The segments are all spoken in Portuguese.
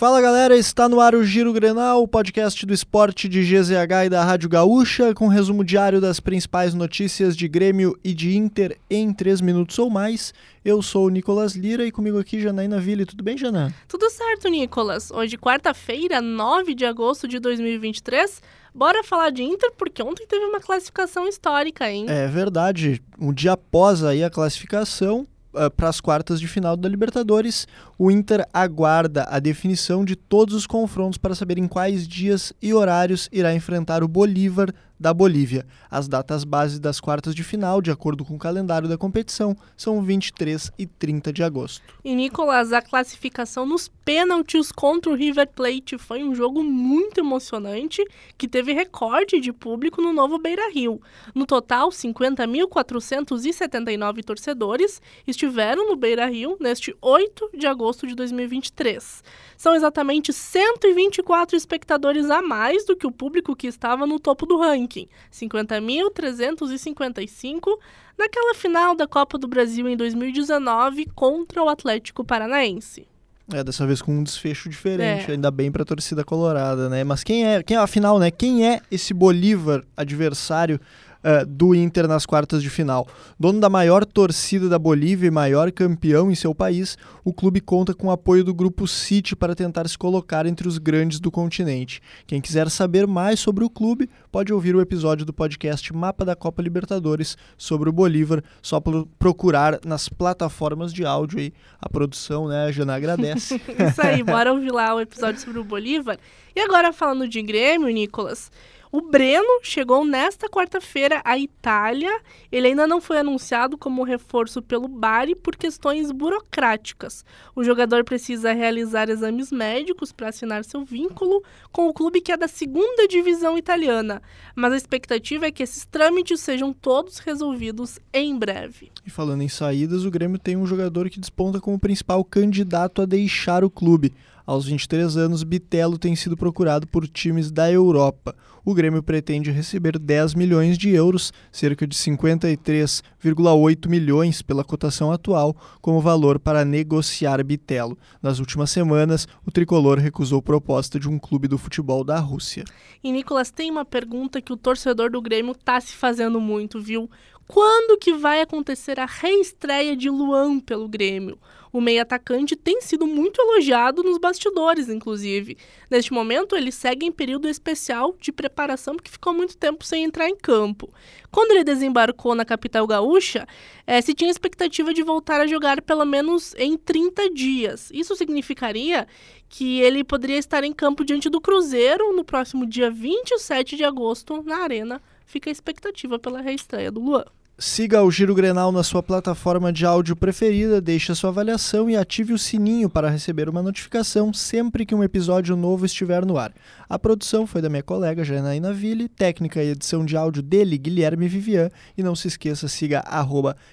Fala galera, está no ar o Giro Grenal, o podcast do esporte de GZH e da Rádio Gaúcha, com resumo diário das principais notícias de Grêmio e de Inter em 3 minutos ou mais. Eu sou o Nicolas Lira e comigo aqui Janaína Ville. Tudo bem, Jana? Tudo certo, Nicolas. Hoje, quarta-feira, 9 de agosto de 2023. Bora falar de Inter, porque ontem teve uma classificação histórica, hein? É verdade. Um dia após aí a classificação, Uh, para as quartas de final da Libertadores. O Inter aguarda a definição de todos os confrontos para saber em quais dias e horários irá enfrentar o Bolívar da Bolívia. As datas bases das quartas de final, de acordo com o calendário da competição, são 23 e 30 de agosto. E Nicolas, a classificação nos pênaltis contra o River Plate foi um jogo muito emocionante que teve recorde de público no novo Beira-Rio. No total, 50.479 torcedores estiveram no Beira-Rio neste 8 de agosto de 2023. São exatamente 124 espectadores a mais do que o público que estava no topo do ranking, 50.355, naquela final da Copa do Brasil em 2019 contra o Atlético Paranaense. É, dessa vez com um desfecho diferente, é. ainda bem para a torcida colorada, né? Mas quem é, quem é, afinal, né? Quem é esse Bolívar adversário uh, do Inter nas quartas de final. Dono da maior torcida da Bolívia e maior campeão em seu país, o clube conta com o apoio do grupo City para tentar se colocar entre os grandes do continente. Quem quiser saber mais sobre o clube, pode ouvir o episódio do podcast Mapa da Copa Libertadores sobre o Bolívar, só procurar nas plataformas de áudio aí. A produção, né, a Jana agradece. Isso aí, bora ouvir lá o episódio sobre o Bolívar. E agora falando de Grêmio, Nicolas, o Breno chegou nesta quarta-feira à Itália. Ele ainda não foi anunciado como reforço pelo Bari por questões burocráticas. O jogador precisa realizar exames médicos para assinar seu vínculo com o clube que é da segunda divisão italiana. Mas a expectativa é que esses trâmites sejam todos resolvidos em breve. E falando em saídas, o Grêmio tem um jogador que desponta como principal candidato a deixar o clube. Aos 23 anos, Bitelo tem sido procurado por times da Europa. O Grêmio pretende receber 10 milhões de euros, cerca de 53,8 milhões pela cotação atual, como valor para negociar Bitelo. Nas últimas semanas, o tricolor recusou proposta de um clube do futebol da Rússia. E Nicolas, tem uma pergunta que o torcedor do Grêmio está se fazendo muito, viu? Quando que vai acontecer a reestreia de Luan pelo Grêmio? O meio atacante tem sido muito elogiado nos bastidores, inclusive. Neste momento, ele segue em período especial de preparação porque ficou muito tempo sem entrar em campo. Quando ele desembarcou na capital gaúcha, é, se tinha expectativa de voltar a jogar pelo menos em 30 dias. Isso significaria que ele poderia estar em campo diante do Cruzeiro no próximo dia 27 de agosto na Arena. Fica a expectativa pela reestreia do Luan. Siga o Giro Grenal na sua plataforma de áudio preferida, deixe a sua avaliação e ative o sininho para receber uma notificação sempre que um episódio novo estiver no ar. A produção foi da minha colega Janaína Ville, técnica e edição de áudio dele, Guilherme Vivian, e não se esqueça, siga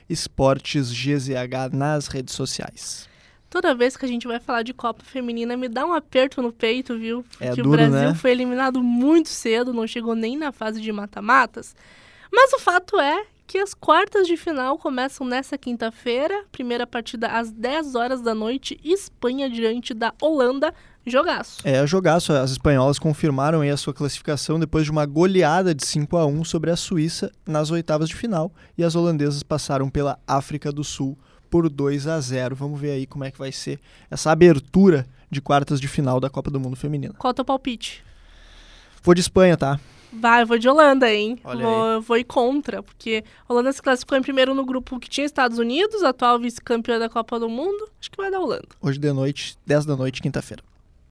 esportesgzh nas redes sociais. Toda vez que a gente vai falar de Copa Feminina, me dá um aperto no peito, viu? É Porque duro, o Brasil né? foi eliminado muito cedo, não chegou nem na fase de mata-matas. Mas o fato é que as quartas de final começam nessa quinta-feira. Primeira partida às 10 horas da noite, Espanha diante da Holanda. Jogaço. É, jogaço. As espanholas confirmaram aí a sua classificação depois de uma goleada de 5 a 1 sobre a Suíça nas oitavas de final. E as holandesas passaram pela África do Sul por 2 a 0. Vamos ver aí como é que vai ser essa abertura de quartas de final da Copa do Mundo Feminina. Qual é o teu palpite? Vou de Espanha, tá? Vai, eu vou de Holanda, hein? Olha vou, vou ir contra, porque a Holanda se classificou em primeiro no grupo que tinha Estados Unidos, atual vice-campeã da Copa do Mundo. Acho que vai dar Holanda. Hoje de noite, 10 da noite, quinta-feira.